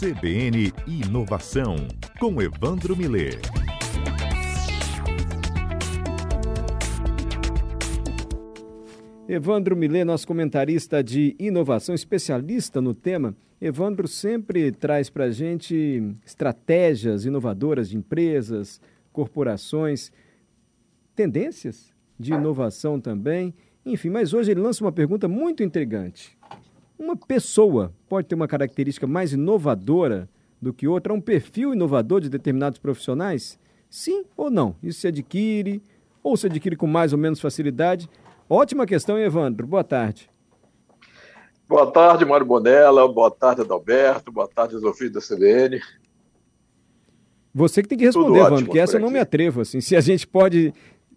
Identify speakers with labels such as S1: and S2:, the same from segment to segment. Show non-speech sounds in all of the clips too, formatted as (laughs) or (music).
S1: CBN Inovação, com Evandro Miller.
S2: Evandro Miller, nosso comentarista de inovação, especialista no tema. Evandro sempre traz para a gente estratégias inovadoras de empresas, corporações, tendências de inovação também. Enfim, mas hoje ele lança uma pergunta muito intrigante. Uma pessoa pode ter uma característica mais inovadora do que outra? Um perfil inovador de determinados profissionais? Sim ou não? Isso se adquire ou se adquire com mais ou menos facilidade? Ótima questão, Evandro. Boa tarde.
S3: Boa tarde, Mário Bonella. Boa tarde, Adalberto. Boa tarde, os ouvintes da CBN.
S2: Você que tem que responder, Evandro, porque essa eu não me atrevo. Assim, (laughs) se a gente pode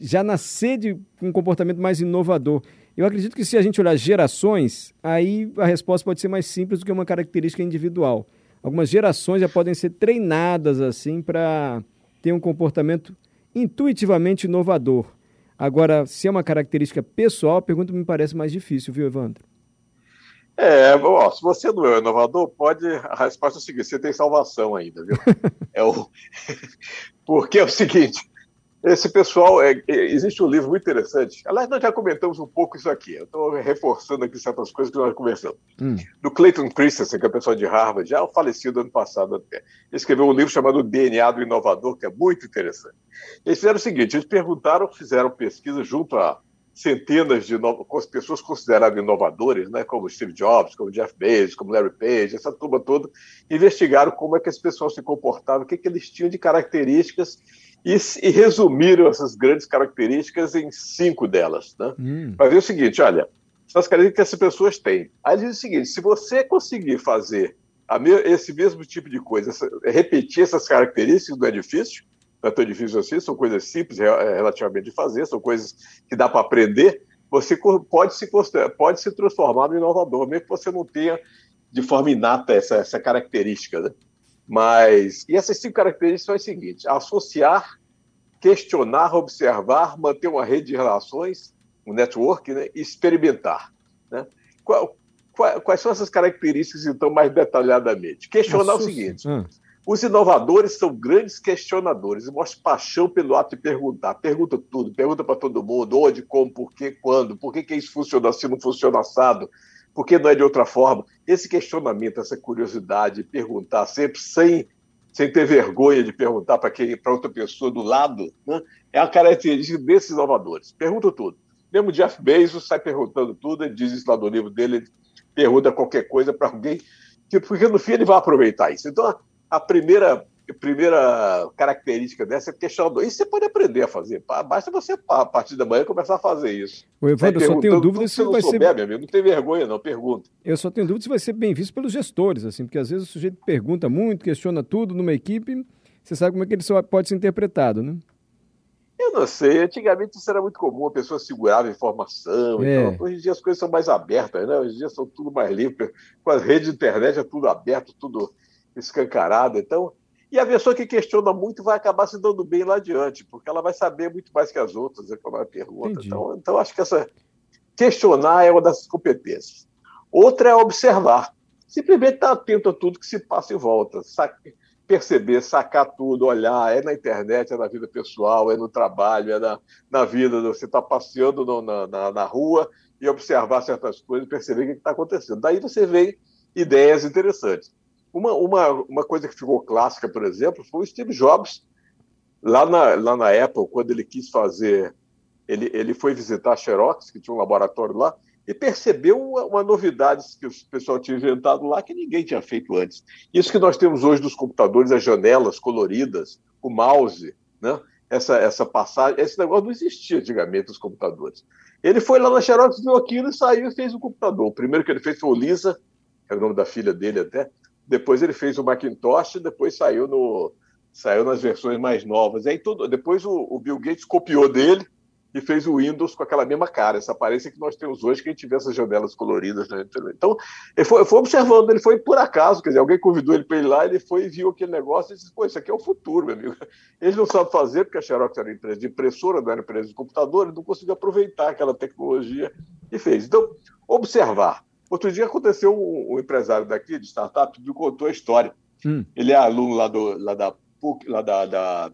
S2: já nascer de um comportamento mais inovador. Eu acredito que se a gente olhar gerações, aí a resposta pode ser mais simples do que uma característica individual. Algumas gerações já podem ser treinadas assim para ter um comportamento intuitivamente inovador. Agora, se é uma característica pessoal, a pergunta me parece mais difícil, viu, Evandro?
S3: É, bom, se você não é inovador, pode. A resposta é a seguinte: você tem salvação ainda, viu? (laughs) é o... (laughs) Porque é o seguinte: esse pessoal, é, é, existe um livro muito interessante. Aliás, nós já comentamos um pouco isso aqui. Eu estou reforçando aqui certas coisas que nós conversamos. Hum. Do Clayton Christensen, que é pessoal de Harvard, já falecido ano passado até. Ele escreveu um livro chamado DNA do Inovador, que é muito interessante. Eles fizeram o seguinte: eles perguntaram, fizeram pesquisa junto a centenas de pessoas consideradas inovadoras, né, como Steve Jobs, como Jeff Bezos, como Larry Page, essa turma toda, investigaram como é que esse pessoal se comportava, o que, que eles tinham de características e, e, resumiram essas grandes características em cinco delas. Né? Hum. Mas é o seguinte: olha, essas características que essas pessoas têm. Aí diz o seguinte: se você conseguir fazer me, esse mesmo tipo de coisa, essa, repetir essas características, não é difícil, não é tão difícil assim, são coisas simples é, relativamente de fazer, são coisas que dá para aprender. Você pode se, pode se transformar no inovador, mesmo que você não tenha de forma inata essa, essa característica. Né? Mas, e essas cinco características são as seguintes: associar, questionar, observar, manter uma rede de relações, um network, né, e experimentar. Né? Qual, qual, quais são essas características, então, mais detalhadamente? Questionar Assusta. o seguinte: hum. os inovadores são grandes questionadores e mostram paixão pelo ato de perguntar. Pergunta tudo, pergunta para todo mundo: onde, como, por quê, quando, por que, que isso funciona assim, não funciona assado por que não é de outra forma? Esse questionamento, essa curiosidade, perguntar sempre sem, sem ter vergonha de perguntar para outra pessoa do lado, né? é a característica desses inovadores. Pergunta tudo. Mesmo Jeff Bezos sai perguntando tudo, ele diz isso lá no livro dele, ele pergunta qualquer coisa para alguém, porque no fim ele vai aproveitar isso. Então, a, primeira primeira característica dessa é questionador. Isso você pode aprender a fazer. Basta você, a partir da manhã, começar a fazer isso.
S2: O Evandro, eu só tenho dúvida se vai
S3: souber, ser. Meu amigo, não tem vergonha, não, pergunta.
S2: Eu só tenho dúvida se vai ser bem visto pelos gestores, assim, porque às vezes o sujeito pergunta muito, questiona tudo numa equipe, você sabe como é que ele só pode ser interpretado, né?
S3: Eu não sei. Antigamente isso era muito comum, a pessoa segurava informação. É. Então, hoje em dia as coisas são mais abertas, né? Hoje em dia são tudo mais livre. Com as redes de internet é tudo aberto, tudo escancarado. Então, e a pessoa que questiona muito vai acabar se dando bem lá adiante, porque ela vai saber muito mais que as outras, é quando ela pergunta. Então, então, acho que essa questionar é uma das competências. Outra é observar. Simplesmente estar atento a tudo que se passa em volta. perceber, sacar tudo, olhar. É na internet, é na vida pessoal, é no trabalho, é na, na vida. Você está passeando no, na, na, na, rua e observar certas coisas, perceber o que está acontecendo. Daí você vê ideias interessantes. Uma, uma, uma coisa que ficou clássica, por exemplo, foi o Steve Jobs, lá na, lá na Apple, quando ele quis fazer. Ele, ele foi visitar a Xerox, que tinha um laboratório lá, e percebeu uma, uma novidade que o pessoal tinha inventado lá que ninguém tinha feito antes. Isso que nós temos hoje dos computadores, as janelas coloridas, o mouse, né? essa, essa passagem, esse negócio não existia antigamente nos computadores. Ele foi lá na Xerox, viu aquilo e saiu e fez o computador. O primeiro que ele fez foi o Lisa, que é o nome da filha dele até, depois ele fez o Macintosh, depois saiu no saiu nas versões mais novas. Aí tudo, depois o, o, Bill Gates copiou dele e fez o Windows com aquela mesma cara, essa aparência que nós temos hoje, que a gente vê essas janelas coloridas. Né? Então, ele foi, foi, observando, ele foi por acaso, quer dizer, alguém convidou ele para ir lá, ele foi e viu aquele negócio e disse, pô, isso aqui é o futuro, meu amigo. Ele não sabe fazer, porque a Xerox era empresa de impressora, não era empresa de computador, ele não conseguiu aproveitar aquela tecnologia e fez. Então, observar Outro dia aconteceu um, empresário daqui de startup me contou a história. Hum. Ele é aluno lá, do, lá, da, PUC, lá da, da,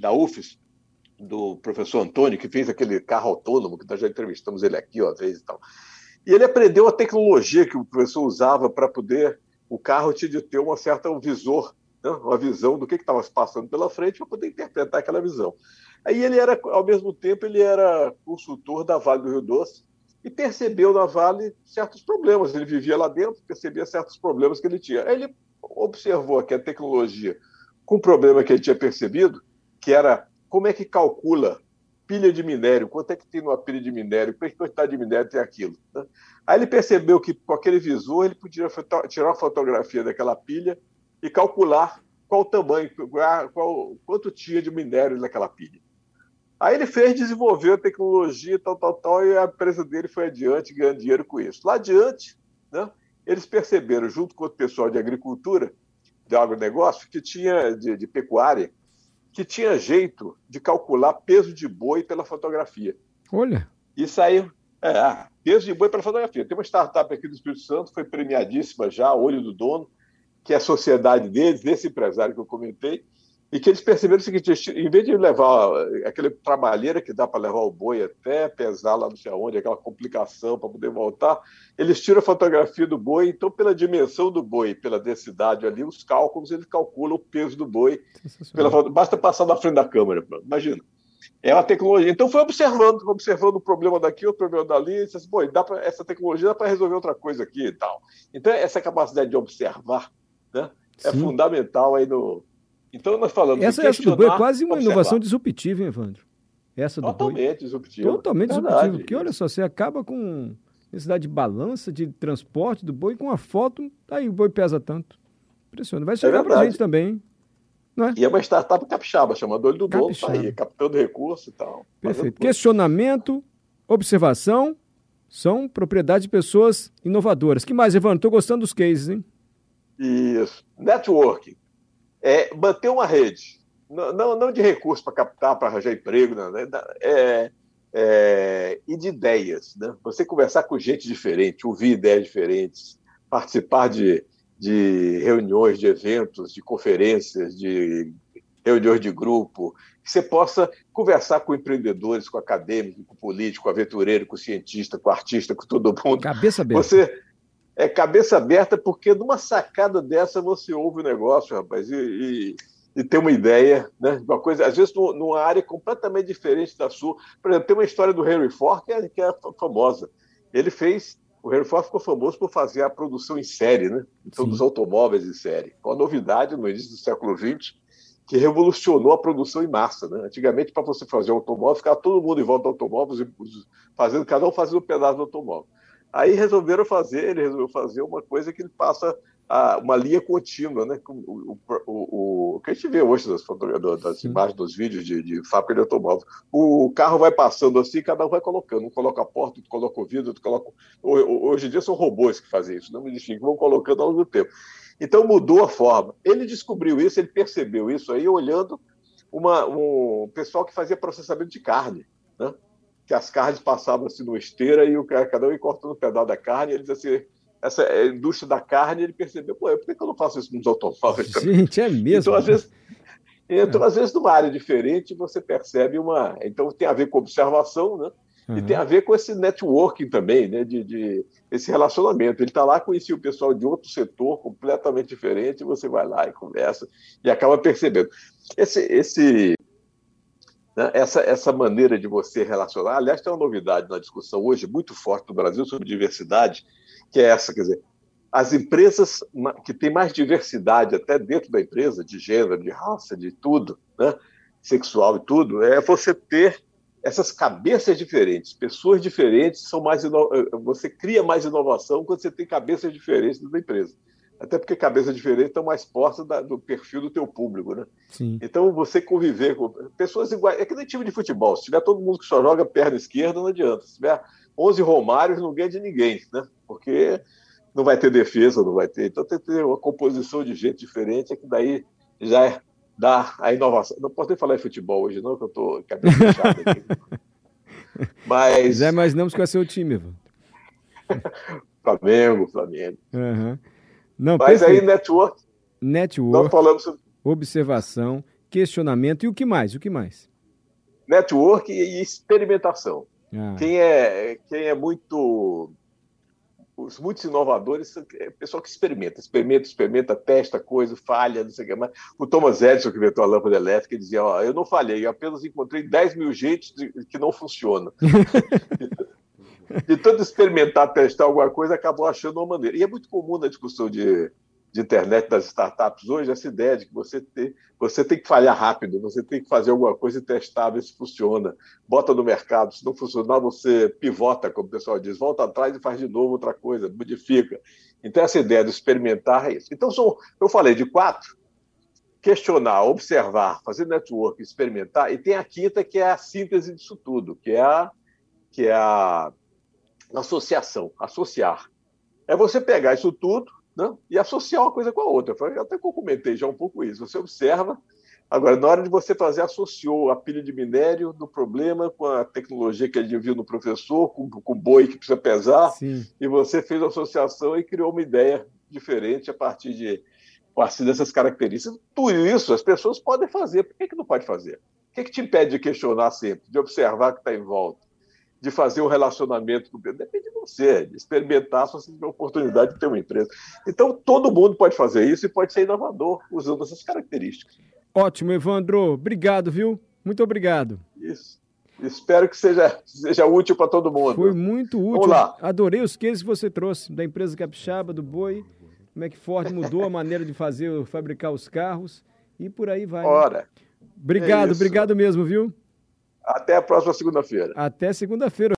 S3: da UFES, do professor Antônio, que fez aquele carro autônomo, que nós já entrevistamos ele aqui, às vezes e tal. E ele aprendeu a tecnologia que o professor usava para poder o carro tinha de ter uma certa um visor, né? uma visão do que estava se passando pela frente para poder interpretar aquela visão. Aí ele era, ao mesmo tempo, ele era consultor da Vale do Rio Doce e percebeu na Vale certos problemas. Ele vivia lá dentro, percebia certos problemas que ele tinha. Ele observou que a tecnologia, com o problema que ele tinha percebido, que era como é que calcula pilha de minério, quanto é que tem numa pilha de minério, que quantidade de minério tem aquilo. Né? Aí ele percebeu que com aquele visor ele podia tirar uma fotografia daquela pilha e calcular qual o tamanho, qual, quanto tinha de minério naquela pilha. Aí ele fez, desenvolveu a tecnologia, tal, tal, tal, e a empresa dele foi adiante, ganhando dinheiro com isso. Lá adiante, né, eles perceberam, junto com o pessoal de agricultura, de agronegócio, que tinha, de, de pecuária, que tinha jeito de calcular peso de boi pela fotografia.
S2: Olha.
S3: E saiu. É, ah, peso de boi pela fotografia. Tem uma startup aqui do Espírito Santo, foi premiadíssima já, olho do dono, que é a sociedade deles, desse empresário que eu comentei, e que eles perceberam o seguinte: em vez de levar aquele trabalheira que dá para levar o boi até pesar lá não sei aonde, aquela complicação para poder voltar, eles tiram a fotografia do boi, então, pela dimensão do boi, pela densidade ali, os cálculos, eles calculam o peso do boi. Pela, basta passar na frente da câmera, imagina. É uma tecnologia. Então, foi observando, observando o problema daqui, o problema dali, e disse assim, dá pra, essa tecnologia dá para resolver outra coisa aqui e tal. Então, essa capacidade de observar né, é fundamental aí no, então nós falamos.
S2: Essa, essa do boi é quase uma observar. inovação disruptiva, hein, Evandro? Essa do
S3: Totalmente
S2: boi.
S3: disruptiva.
S2: Totalmente disruptiva. Porque olha só, você acaba com necessidade de balança, de transporte do boi, com a foto, tá aí o boi pesa tanto. Impressionante. Vai chegar é pra gente também, hein?
S3: Não é? E é uma startup capixaba, chamada Olho do Dono, tá aí, captando recurso e tal.
S2: Perfeito. Questionamento, observação, são propriedade de pessoas inovadoras. que mais, Evandro? Estou gostando dos cases, hein?
S3: Isso. Networking é manter uma rede, não, não, não de recursos para captar, para arranjar emprego, não, né? é, é, e de ideias. Né? Você conversar com gente diferente, ouvir ideias diferentes, participar de, de reuniões, de eventos, de conferências, de reuniões de grupo, que você possa conversar com empreendedores, com acadêmicos, com político, com aventureiro, com cientista, com artista, com todo mundo.
S2: Cabeça aberta.
S3: Você, é cabeça aberta, porque numa sacada dessa você ouve o negócio, rapaz, e, e, e tem uma ideia, né? Uma coisa, às vezes numa área completamente diferente da sua. Por exemplo, tem uma história do Henry Ford que é, que é famosa. Ele fez. O Henry Ford ficou famoso por fazer a produção em série, né? Então, Sim. dos automóveis em série. Uma novidade no início do século XX que revolucionou a produção em massa. Né? Antigamente, para você fazer um automóvel, ficava todo mundo em volta do automóvel, fazendo, cada um fazendo um pedaço do automóvel. Aí resolveram fazer, ele resolveu fazer uma coisa que ele passa a, uma linha contínua, né? O, o, o, o, que a gente vê hoje das, das imagens, dos vídeos de, de fábrica de automóvel. O carro vai passando assim, cada um vai colocando. Um coloca a porta, outro coloca o vidro, outro coloca. Hoje em dia são robôs que fazem isso, não me que vão colocando ao longo do tempo. Então mudou a forma. Ele descobriu isso, ele percebeu isso aí olhando uma, um pessoal que fazia processamento de carne. Né? Que as carnes passavam assim no esteira e o cada um ia cortando um pedaço da carne. E ele dizia assim: essa é indústria da carne, ele percebeu, pô, por que eu não faço isso com os automóveis? (laughs)
S2: Gente, é mesmo.
S3: Então, às vezes, então, às vezes, numa área diferente, você percebe uma. Então, tem a ver com observação, né? Uhum. E tem a ver com esse networking também, né? De, de esse relacionamento. Ele está lá, conhecia o pessoal de outro setor completamente diferente, você vai lá e conversa e acaba percebendo. Esse, esse né? Essa, essa maneira de você relacionar, aliás, tem uma novidade na discussão hoje muito forte no Brasil sobre diversidade, que é essa, quer dizer, as empresas que têm mais diversidade até dentro da empresa, de gênero, de raça, de tudo, né? sexual e tudo, é você ter essas cabeças diferentes, pessoas diferentes são mais ino... você cria mais inovação quando você tem cabeças diferentes da empresa até porque cabeça diferente estão mais próximas do perfil do teu público, né?
S2: Sim.
S3: Então você conviver com pessoas iguais, é que nem time de futebol, se tiver todo mundo que só joga perna esquerda, não adianta. Se tiver 11 Romários, não ganha de ninguém, né? Porque não vai ter defesa, não vai ter. Então tem que ter uma composição de gente diferente, é que daí já é, dá a inovação. Não posso nem falar em futebol hoje, não, que eu estou cabeça fechada aqui. (laughs)
S2: Mas. Já imaginamos vai ser o time, Ivan. (laughs)
S3: Flamengo, Flamengo.
S2: Uhum. Não,
S3: Mas perfeito. aí network,
S2: Network. Nós falamos sobre... Observação, questionamento e o que mais? O que mais?
S3: Network e experimentação. Ah. Quem, é, quem é muito os muitos inovadores é o pessoal que experimenta, experimenta, experimenta, testa coisa, falha, não sei o que mais. O Thomas Edison, que inventou a lâmpada elétrica, dizia: Ó, eu não falhei, eu apenas encontrei 10 mil jeitos que não funcionam. (laughs) de tanto experimentar, testar alguma coisa, acabou achando uma maneira. E é muito comum na discussão de, de internet das startups hoje essa ideia de que você tem, você tem que falhar rápido, você tem que fazer alguma coisa e testar, ver se funciona. Bota no mercado, se não funcionar, você pivota, como o pessoal diz, volta atrás e faz de novo outra coisa, modifica. Então, essa ideia de experimentar é isso. Então, são, eu falei de quatro: questionar, observar, fazer network, experimentar, e tem a quinta, que é a síntese disso tudo, que é a, que é a associação, associar. É você pegar isso tudo né? e associar uma coisa com a outra. Eu até comentei já um pouco isso. Você observa, agora, na hora de você fazer, associou a pilha de minério do problema com a tecnologia que ele viu no professor, com, com o boi que precisa pesar, Sim. e você fez a associação e criou uma ideia diferente a partir de a partir dessas características. Tudo isso as pessoas podem fazer. Por que, que não pode fazer? O que, que te impede de questionar sempre, de observar o que está em volta? De fazer um relacionamento com o Depende de você, de experimentar se você tiver a oportunidade de ter uma empresa. Então, todo mundo pode fazer isso e pode ser inovador usando essas características.
S2: Ótimo, Evandro. Obrigado, viu? Muito obrigado.
S3: Isso. Espero que seja, seja útil para todo mundo.
S2: Foi muito útil. Vamos lá. Adorei os cases que você trouxe da empresa Capixaba, do Boi, como é que Ford mudou a maneira de fazer, fabricar os carros e por aí vai. Né?
S3: Ora. Né?
S2: Obrigado, é obrigado mesmo, viu?
S3: Até a próxima segunda-feira.
S2: Até segunda-feira.